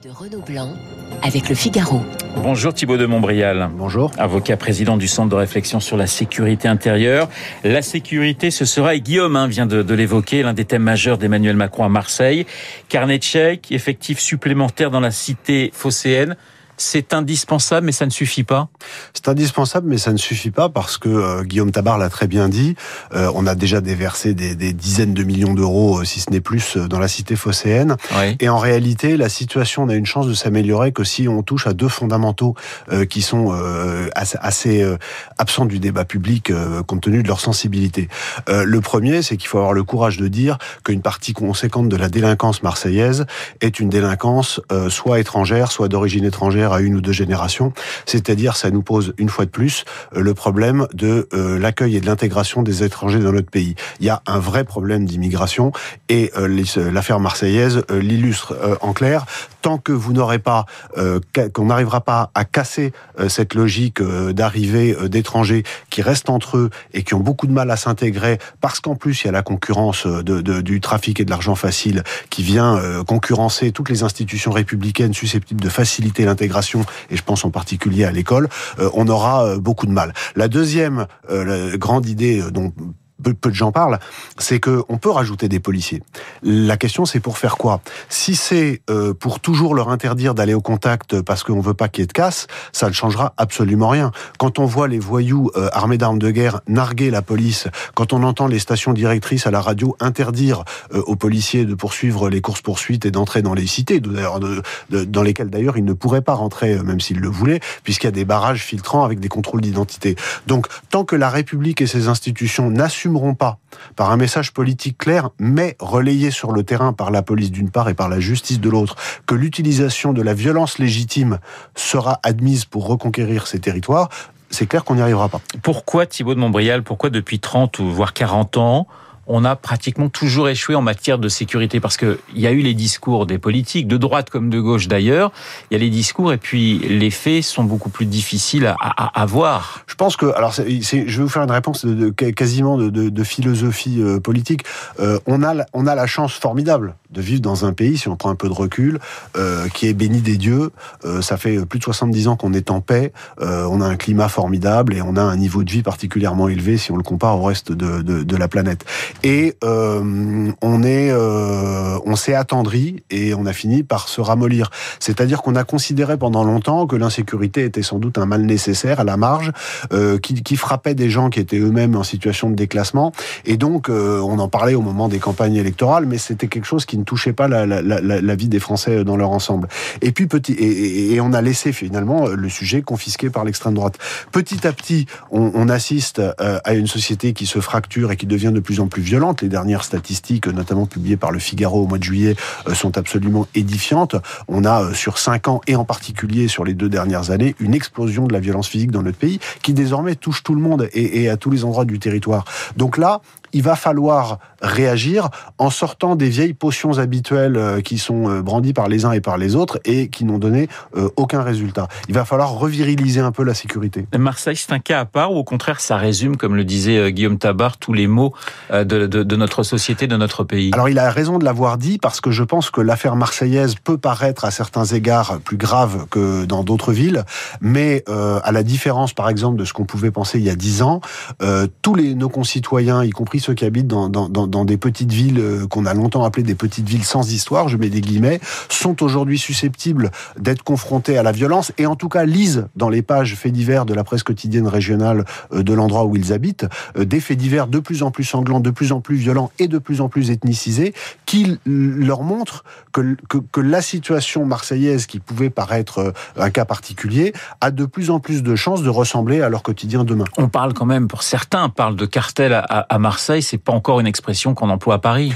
de Renaud Blanc avec le Figaro. Bonjour Thibault de Montbrial. Bonjour. Avocat président du Centre de réflexion sur la sécurité intérieure. La sécurité, ce sera, et Guillaume hein, vient de, de l'évoquer, l'un des thèmes majeurs d'Emmanuel Macron à Marseille. Carnet de chèques, effectifs supplémentaires dans la cité phocéenne c'est indispensable, mais ça ne suffit pas C'est indispensable, mais ça ne suffit pas parce que euh, Guillaume Tabar l'a très bien dit. Euh, on a déjà déversé des, des dizaines de millions d'euros, euh, si ce n'est plus, dans la cité phocéenne. Oui. Et en réalité, la situation n'a une chance de s'améliorer que si on touche à deux fondamentaux qui sont assez, assez absents du débat public compte tenu de leur sensibilité. le premier, c'est qu'il faut avoir le courage de dire qu'une partie conséquente de la délinquance marseillaise est une délinquance soit étrangère, soit d'origine étrangère à une ou deux générations. C'est-à-dire, ça nous pose une fois de plus le problème de euh, l'accueil et de l'intégration des étrangers dans notre pays. Il y a un vrai problème d'immigration et euh, l'affaire marseillaise euh, l'illustre en clair. Tant que vous n'aurez pas, qu'on n'arrivera pas à casser cette logique d'arrivée d'étrangers qui restent entre eux et qui ont beaucoup de mal à s'intégrer parce qu'en plus il y a la concurrence du trafic et de l'argent facile qui vient concurrencer toutes les institutions républicaines susceptibles de faciliter l'intégration et je pense en particulier à l'école, euh, on aura euh, beaucoup de mal. La deuxième euh, grande idée dont peu, de gens parlent, c'est que on peut rajouter des policiers. La question, c'est pour faire quoi? Si c'est euh, pour toujours leur interdire d'aller au contact parce qu'on veut pas qu'il y ait de casse, ça ne changera absolument rien. Quand on voit les voyous euh, armés d'armes de guerre narguer la police, quand on entend les stations directrices à la radio interdire euh, aux policiers de poursuivre les courses poursuites et d'entrer dans les cités, dans lesquelles d'ailleurs ils ne pourraient pas rentrer même s'ils le voulaient, puisqu'il y a des barrages filtrants avec des contrôles d'identité. Donc tant que la République et ses institutions n'assumeront pas par un message politique clair, mais relayé sur le terrain par la police d'une part et par la justice de l'autre, que l'utilisation de la violence légitime sera admise pour reconquérir ces territoires, c'est clair qu'on n'y arrivera pas. Pourquoi Thibault de Montbrial Pourquoi depuis 30 ou voire 40 ans on a pratiquement toujours échoué en matière de sécurité parce que il y a eu les discours des politiques de droite comme de gauche d'ailleurs. Il y a les discours et puis les faits sont beaucoup plus difficiles à, à, à voir. Je pense que alors je vais vous faire une réponse de, quasiment de, philosophie euh, politique. Euh, on a on a la chance formidable de vivre dans un pays, si on prend un peu de recul, euh, qui est béni des dieux. Euh, ça fait plus de 70 ans qu'on est en paix. Euh, on a un climat formidable et on a un niveau de vie particulièrement élevé si on le compare au reste de, de, la planète. Et on est, on s'est attendri et on a fini par se ramollir. C'est-à-dire qu'on a considéré pendant longtemps que l'insécurité était sans doute un mal nécessaire à la marge, qui, qui, frappait des gens qui étaient eux-mêmes en situation de déclassement. Et donc, on en parlait au moment des campagnes électorales, mais c'était quelque chose qui ne touchait pas la, vie des Français dans leur ensemble. Et puis petit, et, on a laissé finalement le sujet confisqué par l'extrême droite. Petit à petit, on, assiste à une société qui se fracture et qui devient de plus en plus violente. Les dernières statistiques, notamment publiées par le Figaro au mois de juillet, sont absolument édifiantes. On a sur cinq ans et en particulier sur les deux dernières années une explosion de la violence physique dans notre pays qui désormais touche tout le monde et, et à tous les endroits du territoire. Donc là, il va falloir réagir en sortant des vieilles potions habituelles qui sont brandies par les uns et par les autres et qui n'ont donné aucun résultat. Il va falloir reviriliser un peu la sécurité. Marseille, c'est un cas à part ou au contraire, ça résume, comme le disait Guillaume Tabar, tous les maux de, de, de notre société, de notre pays? Alors il a raison de l'avoir dit parce que je pense que l'affaire marseillaise peut paraître à certains égards plus grave que dans d'autres villes, mais euh, à la différence par exemple de ce qu'on pouvait penser il y a dix ans, euh, tous les, nos concitoyens, y compris ceux qui habitent dans, des petites villes euh, qu'on a longtemps appelées des petites villes sans histoire, je mets des guillemets, sont aujourd'hui susceptibles d'être confrontés à la violence et en tout cas lisent dans les pages faits divers de la presse quotidienne régionale euh, de l'endroit où ils habitent euh, des faits divers de plus en plus sanglants, de plus en plus violents et de plus en plus ethnicisés qui leur montrent que, que, la situation marseillaise qui pouvait paraître un cas particulier a de plus en plus de chances de ressembler à leur quotidien demain. On parle quand même, pour certains, parle de cartel à Marseille, c'est pas encore une expression qu'on emploie à Paris.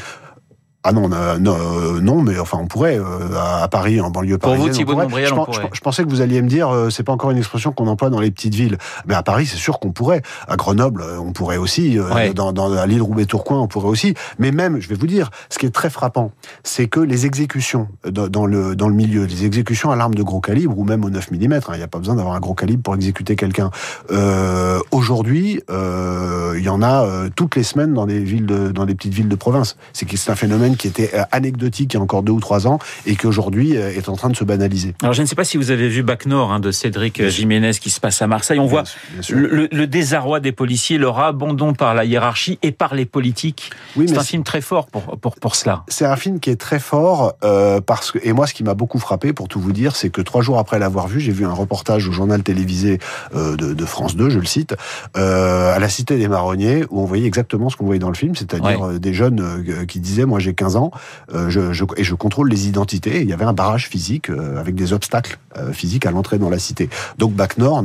Ah non, non, non, mais enfin on pourrait à Paris, en banlieue parisienne. Pour vous, Thibault on pourrait. Je, on pourrait. je, pensais que vous alliez me dire, c'est pas encore une expression qu'on emploie dans les petites villes. Mais à Paris, c'est sûr qu'on pourrait. À Grenoble, on pourrait aussi. Ouais. Dans, dans à l'île Roubaix-Tourcoing, on pourrait aussi. Mais même, je vais vous dire, ce qui est très frappant, c'est que les exécutions dans le dans le milieu, les exécutions à l'arme de gros calibre ou même au 9 mm, il n'y a pas besoin d'avoir un gros calibre pour exécuter quelqu'un. Euh, Aujourd'hui, il euh, y en a euh, toutes les semaines dans des villes, de, dans des petites villes de province. C'est c'est un phénomène qui était anecdotique il y a encore deux ou trois ans et qui aujourd'hui est en train de se banaliser. Alors je ne sais pas si vous avez vu Bac Nord hein, de Cédric Jiménez qui se passe à Marseille. On voit le, le, désarroi des policiers, leur abandon par la hiérarchie et par les politiques. Oui, c'est un film très fort pour, pour, pour cela. C'est un film qui est très fort euh, parce que et moi ce qui m'a beaucoup frappé pour tout vous dire, c'est que trois jours après l'avoir vu, j'ai vu un reportage au journal télévisé euh, de, de, France 2, je le cite, euh, à la Cité des Marronniers où on voyait exactement ce qu'on voyait dans le film, c'est-à-dire euh, des jeunes euh, qui disaient moi j'ai 15 ans je, et je contrôle les identités. il y avait un barrage physique avec des obstacles physiques à l'entrée dans la cité. Donc Bac Nord,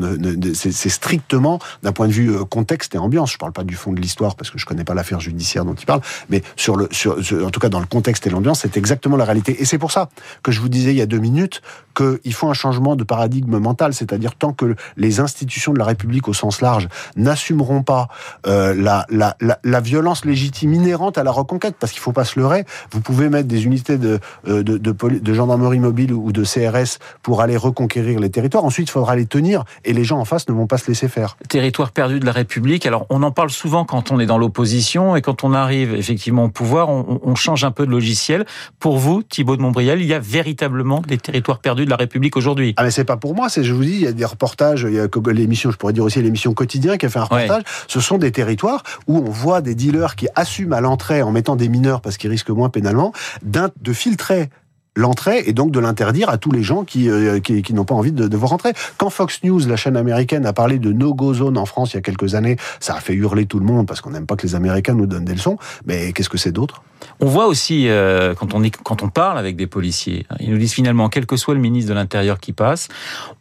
c'est strictement d'un point de vue contexte et ambiance. Je parle pas du fond de l'histoire parce que je connais pas l'affaire judiciaire dont il parle, mais en tout cas dans le contexte et l'ambiance, c'est exactement la réalité. Et c'est pour ça que je vous disais il y a deux minutes qu'il faut un changement de paradigme mental, c'est-à-dire tant que les institutions de la République au sens large n'assumeront pas euh, la, violence légitime inhérente à la reconquête, parce qu'il faut pas se leurrer, vous pouvez mettre des unités de, euh, de, de, de gendarmerie mobile ou de CRS pour aller reconquérir les territoires, ensuite il faudra les tenir et les gens en face ne vont pas se laisser faire. Territoire perdu de la République, alors on en parle souvent quand on est dans l'opposition et quand on arrive effectivement au pouvoir, on, on change un peu de logiciel. Pour vous, Thibault de Montbrial, il y a véritablement des territoires perdus de la République aujourd'hui? Ah mais c'est pas pour moi, c'est je vous dis, il y a des reportages, il y a l'émission, je pourrais dire aussi l'émission quotidien qui a fait un reportage. Ce sont des territoires où on voit des dealers qui assument à l'entrée en mettant des mineurs parce qu'ils risquent moins pénalement, de filtrer l'entrée et donc de l'interdire à tous les gens qui, euh, qui, qui n'ont pas envie de, de, voir rentrer. Quand Fox News, la chaîne américaine, a parlé de no-go zone en France il y a quelques années, ça a fait hurler tout le monde parce qu'on n'aime pas que les Américains nous donnent des leçons. Mais qu'est-ce que c'est d'autre? On voit aussi, euh, quand, on est, quand on parle avec des policiers, ils nous disent finalement, quel que soit le ministre de l'Intérieur qui passe,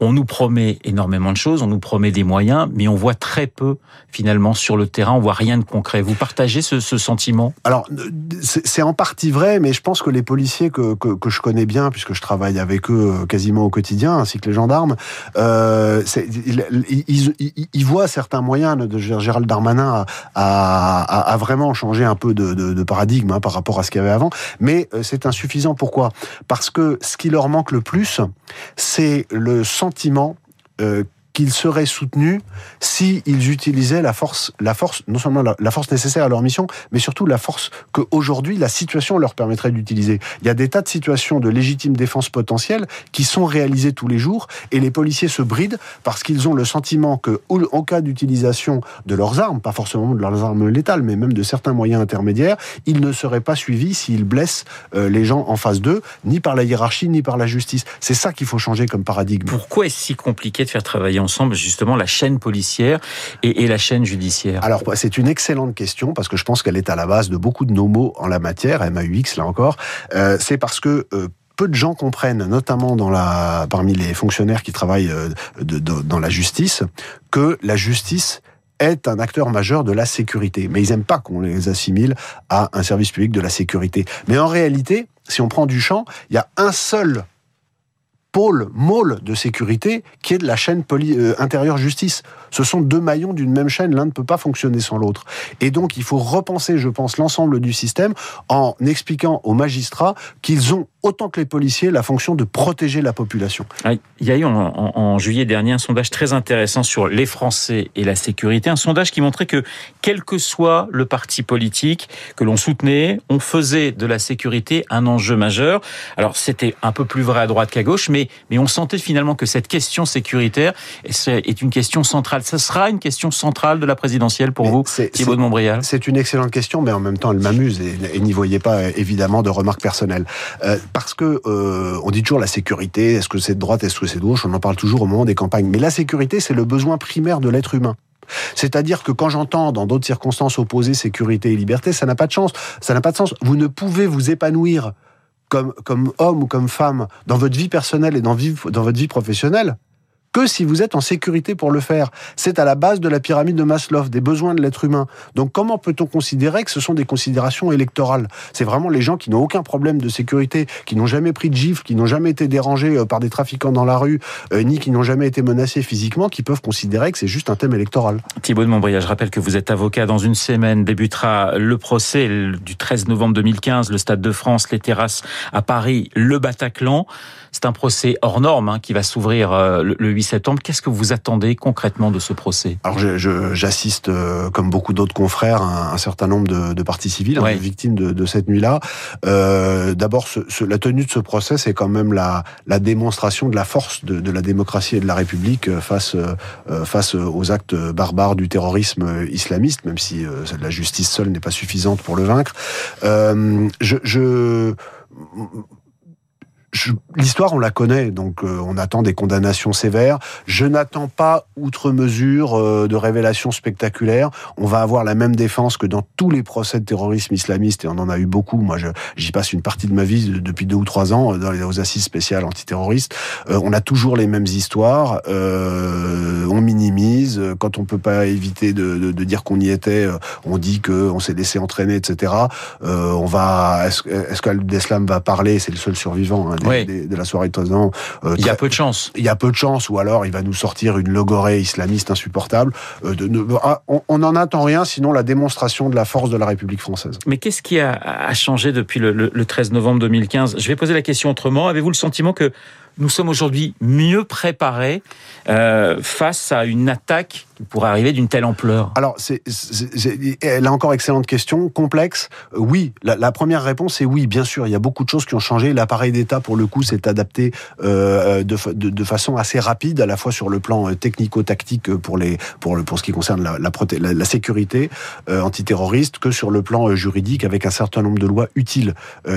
on nous promet énormément de choses, on nous promet des moyens, mais on voit très peu finalement sur le terrain, on voit rien de concret. Vous partagez ce, ce sentiment? Alors, c'est en partie vrai, mais je pense que les policiers que, que, que je je connais bien, puisque je travaille avec eux euh, quasiment au quotidien, ainsi que les gendarmes, euh, ils, voient certains moyens de Gérald Darmanin à, vraiment changer un peu de paradigme hein, par rapport à ce qu'il y avait avant, mais euh, c'est insuffisant. Pourquoi? Parce que ce qui leur manque le plus, c'est le sentiment euh, qu'ils seraient soutenus s'ils utilisaient la force, la force, non seulement la, force nécessaire à leur mission, mais surtout la force que aujourd'hui la situation leur permettrait d'utiliser. Il y a des tas de situations de légitime défense potentielle qui sont réalisées tous les jours et les policiers se brident parce qu'ils ont le sentiment que, en cas d'utilisation de leurs armes, pas forcément de leurs armes létales, mais même de certains moyens intermédiaires, ils ne seraient pas suivis s'ils blessent euh, les gens en face d'eux, ni par la hiérarchie, ni par la justice. C'est ça qu'il faut changer comme paradigme. Pourquoi est-ce si compliqué de faire travailler ensemble justement la chaîne policière et, la chaîne judiciaire Alors c'est une excellente question parce que je pense qu'elle est à la base de beaucoup de nos mots en la matière, MAUX là encore. Euh, c'est parce que euh, peu de gens comprennent, notamment dans la, parmi les fonctionnaires qui travaillent euh, dans la justice, que la justice est un acteur majeur de la sécurité. Mais ils n'aiment pas qu'on les assimile à un service public de la sécurité. Mais en réalité, si on prend du champ, il y a un seul pôle, môle de sécurité qui est de la chaîne euh, intérieure justice. Ce sont deux maillons d'une même chaîne, l'un ne peut pas fonctionner sans l'autre. Et donc il faut repenser, je pense, l'ensemble du système en expliquant aux magistrats qu'ils ont autant que les policiers la fonction de protéger la population. Il y a eu en, en, en, juillet dernier un sondage très intéressant sur les Français et la sécurité, un sondage qui montrait que quel que soit le parti politique que l'on soutenait, on faisait de la sécurité un enjeu majeur. Alors c'était un peu plus vrai à droite qu'à gauche, mais, mais on sentait finalement que cette question sécuritaire est une question centrale. Ce sera une question centrale de la présidentielle pour mais vous, Thibault de Montbrial? C'est une excellente question, mais en même temps elle m'amuse et, et n'y voyez pas évidemment de remarques personnelles. Euh, parce que euh, on dit toujours la sécurité, est-ce que c'est de droite, est-ce que c'est de gauche, on en parle toujours au moment des campagnes. Mais la sécurité, c'est le besoin primaire de l'être humain. C'est-à-dire que quand j'entends dans d'autres circonstances opposer sécurité et liberté, ça n'a pas de chance, ça n'a pas de sens. Vous ne pouvez vous épanouir comme, comme homme ou comme femme dans votre vie personnelle et dans, votre vie professionnelle que si vous êtes en sécurité pour le faire. C'est à la base de la pyramide de Maslow, des besoins de l'être humain. Donc comment peut-on considérer que ce sont des considérations électorales? C'est vraiment les gens qui n'ont aucun problème de sécurité, qui n'ont jamais pris de gifle, qui n'ont jamais été dérangés euh, par des trafiquants dans la rue, euh, ni qui n'ont jamais été menacés physiquement, qui peuvent considérer que c'est juste un thème électoral. Thibault de Montbrial, je rappelle que vous êtes avocat. Dans une semaine débutera le procès du 13 novembre 2015, le Stade de France, les terrasses à Paris, le Bataclan. C'est un procès hors norme hein, qui va s'ouvrir euh, le 8 8 septembre. Qu'est-ce que vous attendez concrètement de ce procès? Alors j'assiste, euh, comme beaucoup d'autres confrères, à un, certain nombre de, de parties civiles, hein, victimes de, de cette nuit-là. Euh, D'abord, la tenue de ce procès, c'est quand même la, la, démonstration de la force de, de, la démocratie et de la République euh, face, euh, face aux actes barbares du terrorisme islamiste, même si la justice seule n'est pas suffisante pour le vaincre. Je, je l'histoire, on la connaît, donc euh, on attend des condamnations sévères. Je n'attends pas, outre mesure, euh, de révélations spectaculaires. On va avoir la même défense que dans tous les procès de terrorisme islamiste, et on en a eu beaucoup. Moi, j'y passe une partie de ma vie depuis deux ou trois ans dans les, aux assises spéciales antiterroristes. Euh, on a toujours les mêmes histoires. on minimise. Quand on peut pas éviter de, de, de dire qu'on y était, on dit qu'on s'est laissé entraîner, etc. on va. Est-ce est qu'Al-Deslam va parler? C'est le seul survivant. Hein, de la soirée de ans. Euh, il y a peu de chance. Il y a peu de chance, ou alors il va nous sortir une logorée islamiste insupportable. Euh, de, ah, on n'en attend rien, sinon la démonstration de la force de la République française. Mais qu'est-ce qui a, changé depuis le, le 13 novembre 2015 Je vais poser la question autrement. Avez-vous le sentiment que nous sommes aujourd'hui mieux préparés euh, face à une attaque qui pourrait arriver d'une telle ampleur Alors, c'est, là encore, excellente question, complexe. Euh, oui, la, première réponse est oui, bien sûr. Il y a beaucoup de choses qui ont changé. L'appareil d'État, pour le coup, s'est adapté euh, de, façon assez rapide, à la fois sur le plan technico-tactique pour pour pour ce qui concerne la sécurité antiterroriste, que sur le plan juridique, avec un certain nombre de lois utiles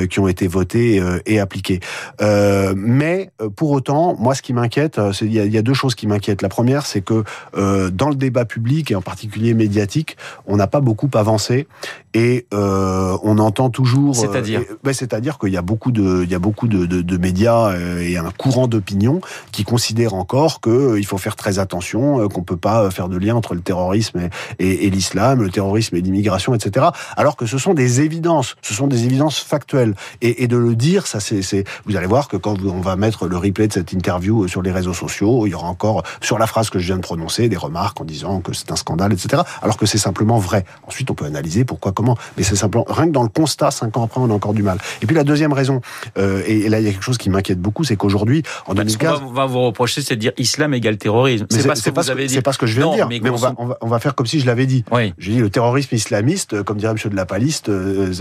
qui ont été votées et appliquées. mais pour autant, moi, ce qui m'inquiète, euh, c'est il y, a deux choses qui m'inquiètent. La première, c'est que euh, dans le débat public et en particulier médiatique, on n'a pas beaucoup avancé et euh, on entend toujours. C'est-à-dire, ben, c'est-à-dire qu'il y a beaucoup de, il y a beaucoup de, de, de médias et un courant d'opinion qui considèrent encore que il faut faire très attention, qu'on peut pas faire de lien entre le terrorisme et, et, et l'islam, le terrorisme et l'immigration, etc. Alors que ce sont des évidences, ce sont des évidences factuelles. Et, et de le dire, ça, c'est, vous allez voir que quand on va mettre le replay de cette interview sur les réseaux sociaux, il y aura encore sur la phrase que je viens de prononcer des remarques en disant que c'est un scandale, etc. Alors que c'est simplement vrai. Ensuite, on peut analyser pourquoi, comment, mais c'est simplement rien que dans le constat, cinq ans après, on a encore du mal. Et puis la deuxième raison, euh, et, là il y a quelque chose qui m'inquiète beaucoup, c'est qu'aujourd'hui, en 2015, on va, vous reprocher, c'est de dire islam égale terrorisme. C'est pas, ce que vous avez dit. C'est pas ce que je viens de dire. Mais, on, va, on, va, faire comme si je l'avais dit. Oui. J'ai dit le terrorisme islamiste, comme dirait M. de la Paliste, euh,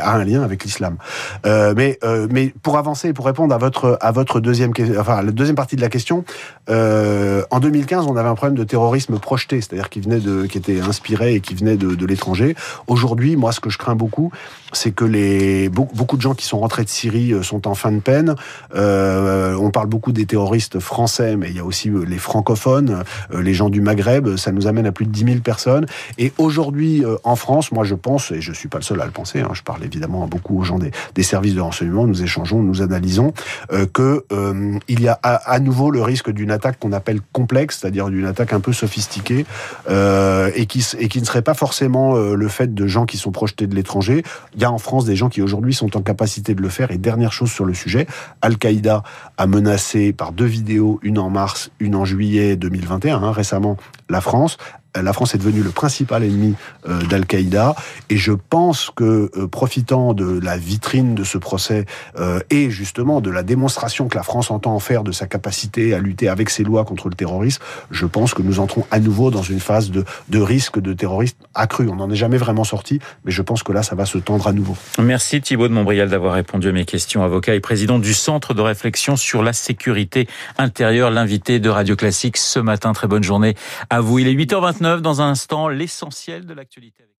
a un lien avec l'islam. Euh, mais, euh, mais pour avancer, pour répondre à votre à votre deuxième, enfin la deuxième partie de la question, euh, en 2015, on avait un problème de terrorisme projeté, c'est-à-dire qui venait de, qui était inspiré et qui venait de, de l'étranger. Aujourd'hui, moi, ce que je crains beaucoup, c'est que les beaucoup de gens qui sont rentrés de Syrie euh, sont en fin de peine. Euh, on parle beaucoup des terroristes français, mais il y a aussi euh, les francophones, euh, les gens du Maghreb. Ça nous amène à plus de 10 000 personnes. Et aujourd'hui, en France, moi, je pense, et je suis pas le seul à le penser, hein, je parle évidemment beaucoup aux gens des, des services de renseignement, nous échangeons, nous analysons, euh, que il y a à, nouveau le risque d'une attaque qu'on appelle complexe, c'est-à-dire d'une attaque un peu sophistiquée, euh, et, qui, et qui ne serait pas forcément euh, le fait de gens qui sont projetés de l'étranger. Il y a en France des gens qui aujourd'hui sont en capacité de le faire. Et dernière chose sur le sujet, Al-Qaïda a menacé par deux vidéos, une en mars, une en juillet 2021, hein, récemment, la France la France est devenue le principal ennemi euh, d'Al-Qaïda et je pense que euh, profitant de la vitrine de ce procès euh, et justement de la démonstration que la France entend en faire de sa capacité à lutter avec ses lois contre le terrorisme, je pense que nous entrons à nouveau dans une phase de, de risque de terrorisme accru. On n'en est jamais vraiment sorti, mais je pense que là, ça va se tendre à nouveau. Merci Thibault de Montbrial d'avoir répondu à mes questions, avocat et président du Centre de réflexion sur la sécurité intérieure, l'invité de Radio Classique ce matin. Très bonne journée à vous. Il est 8h29 dans un instant l'essentiel de l'actualité.